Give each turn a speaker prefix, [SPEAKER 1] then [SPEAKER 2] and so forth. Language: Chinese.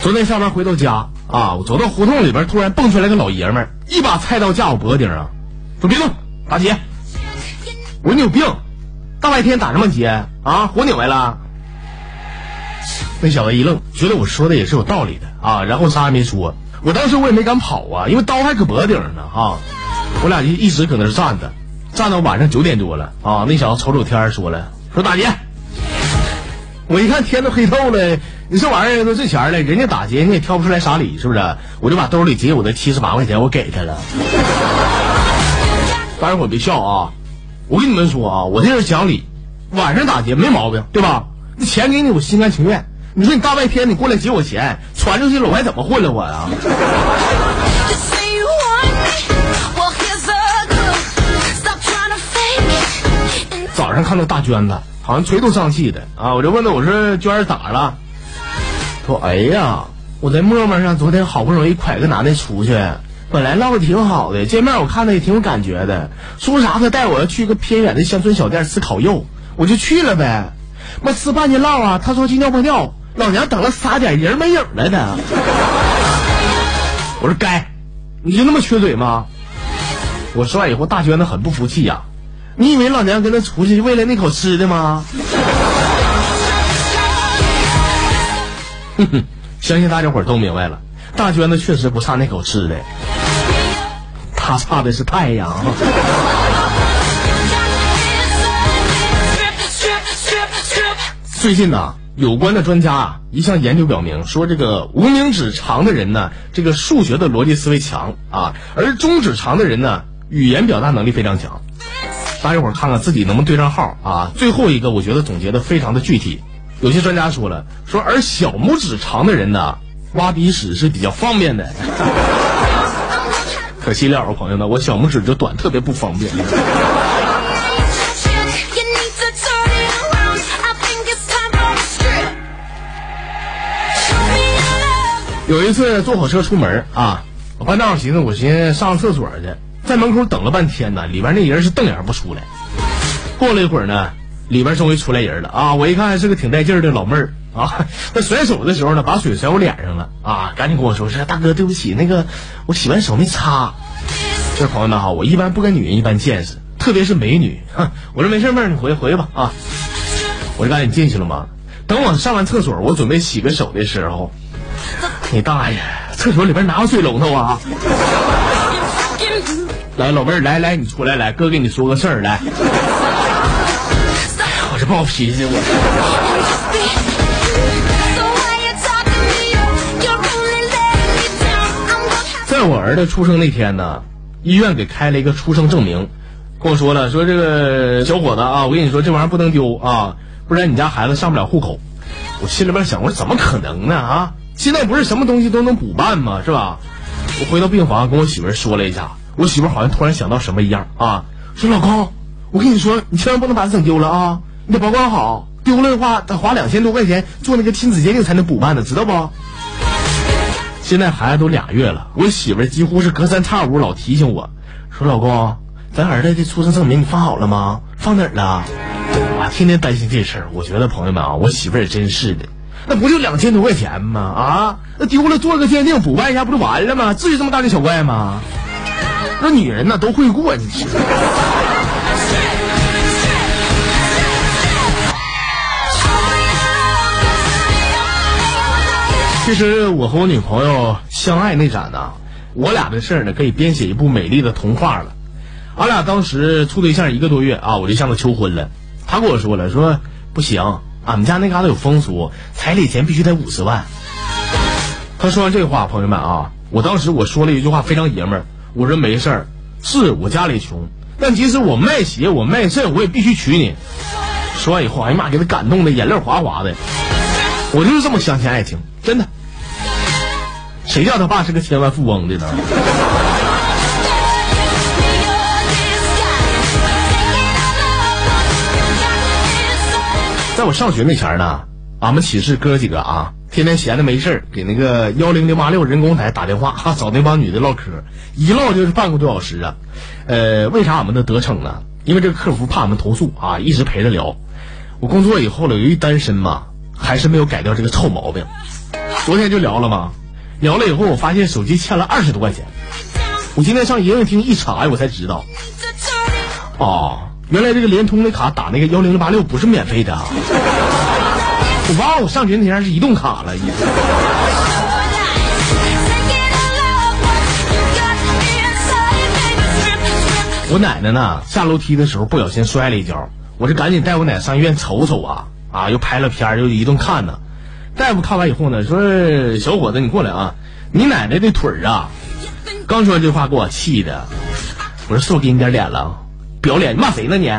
[SPEAKER 1] 昨天下班回到家啊，我走到胡同里边，突然蹦出来个老爷们儿，一把菜刀架我脖顶上，说别动，打劫！我说你有病，大白天打什么劫啊？活拧歪了？那小子一愣，觉得我说的也是有道理的啊，然后啥也没说。我当时我也没敢跑啊，因为刀还搁脖顶上呢啊。我俩就一直搁那儿站着，站到晚上九点多了啊。那小子瞅瞅天儿说了，说打劫。我一看天都黑透了，你这玩意儿都这钱了，人家打劫你也挑不出来啥理，是不是？我就把兜里仅有的七十八块钱我给他了。大家伙别笑啊！我跟你们说啊，我这人讲理，晚上打劫没毛病，对吧？那钱给你，我心甘情愿。你说你大白天你过来劫我钱，传出去了我还怎么混了我
[SPEAKER 2] 啊？
[SPEAKER 1] 早上看到大娟子，好像垂头丧气的啊，我就问她，我说娟儿咋了？说哎呀，我在陌陌上昨天好不容易拐个男的出去，本来唠的挺好的，见面我看他也挺有感觉的，说啥他带我要去个偏远的乡村小店吃烤肉，我就去了呗。妈吃半天唠啊，他说去尿泡尿，老娘等了仨点人没影了呢。我说该，你就那么缺嘴吗？我说完以后，大娟子很不服气呀、你以为老娘跟他出去为了那口吃的吗？哼哼，相信大家伙都明白了，大娟子确实不差那口吃的，她差的是太阳。最近呢，有关的专家啊，一项研究表明说，这个无名指长的人呢，这个数学的逻辑思维强啊，而中指长的人呢，语言表达能力非常强。大家伙儿看看自己能不能对上号啊？最后一个，我觉得总结的非常的具体。有些专家说了，说而小拇指长的人呢，挖鼻屎是比较方便的。可惜了啊，朋友们，我小拇指就短，特别不方便。有一次坐火车出门啊，我半道寻思，我寻思上厕所去，在门口等了半天呢，里边那人是瞪眼不出来。过了一会儿呢，里边终于出来人了啊！我一看是个挺带劲儿的老妹儿啊，她甩手的时候呢，把水甩我脸上了啊，赶紧跟我说说大哥对不起，那个我洗完手没擦。这朋友们哈，我一般不跟女人一般见识，特别是美女。哼，我说没事妹儿，你回回吧啊。我就赶紧进去了嘛。等我上完厕所，我准备洗个手的时候，你大爷！厕所里边哪有水龙头啊？来，老妹儿，来来，你出来，来，哥给你说个事儿，来。我这暴脾气，我在我儿子出生那天呢，医院给开了一个出生证明，跟我说了，说这个小伙子啊，我跟你说这玩意儿不能丢啊，不然你家孩子上不了户口。我心里边想，我说怎么可能呢啊？现在不是什么东西都能补办吗？是吧？我回到病房跟我媳妇儿说了一下，我媳妇好像突然想到什么一样啊，说老公，我跟你说，你千万不能把它整丢了啊，你得保管好，丢了的话得花两千多块钱做那个亲子鉴定才能补办呢，知道不？现在孩子都俩月了，我媳妇几乎是隔三差五老提醒我，说老公，咱儿子的出生证明你放好了吗？放哪儿了？啊，天天担心这事儿。我觉得朋友们啊，我媳妇儿也真是的，那不就两千多块钱吗？啊，那丢了做个鉴定补办一下不就完了吗？至于这么大惊小怪吗？那女人呢都会过，你知道。其实我和我女朋友相爱那盏呢，我俩的事儿呢可以编写一部美丽的童话了。俺俩当时处对象一个多月啊，我就向她求婚了。她跟我说了，说不行，俺们家那嘎达有风俗，彩礼钱必须得五十万。她说完这话，朋友们啊，我当时我说了一句话非常爷们儿，我说没事儿，是我家里穷，但即使我卖血我卖肾，我也必须娶你。说完以后，哎呀妈，给她感动的眼泪哗哗的。我就是这么相信爱情，真的。谁叫他爸是个千万富翁的呢？在我上学那前儿呢，俺们寝室哥几个啊，天天闲的没事儿，给那个幺零零八六人工台打电话，哈，找那帮女的唠嗑，一唠就是半个多小时啊。呃，为啥俺们能得逞呢？因为这个客服怕俺们投诉啊，一直陪着聊。我工作以后了，由于单身嘛，还是没有改掉这个臭毛病。昨天就聊了嘛，聊了以后，我发现手机欠了二十多块钱。我今天上营业厅一查呀，我才知道，哦，原来这个联通的卡打那个幺零零八六不是免费的啊。我忘了我上学那天是移动卡了，我奶奶呢，下楼梯的时候不小心摔了一跤，我这赶紧带我奶上医院瞅瞅啊啊，又拍了片儿，又一顿看呢。大夫看完以后呢，说：“小伙子，你过来啊，你奶奶的腿儿啊。”刚说完这话，给我气的。我说：“是我给你点脸了，不要脸，你骂谁呢你？”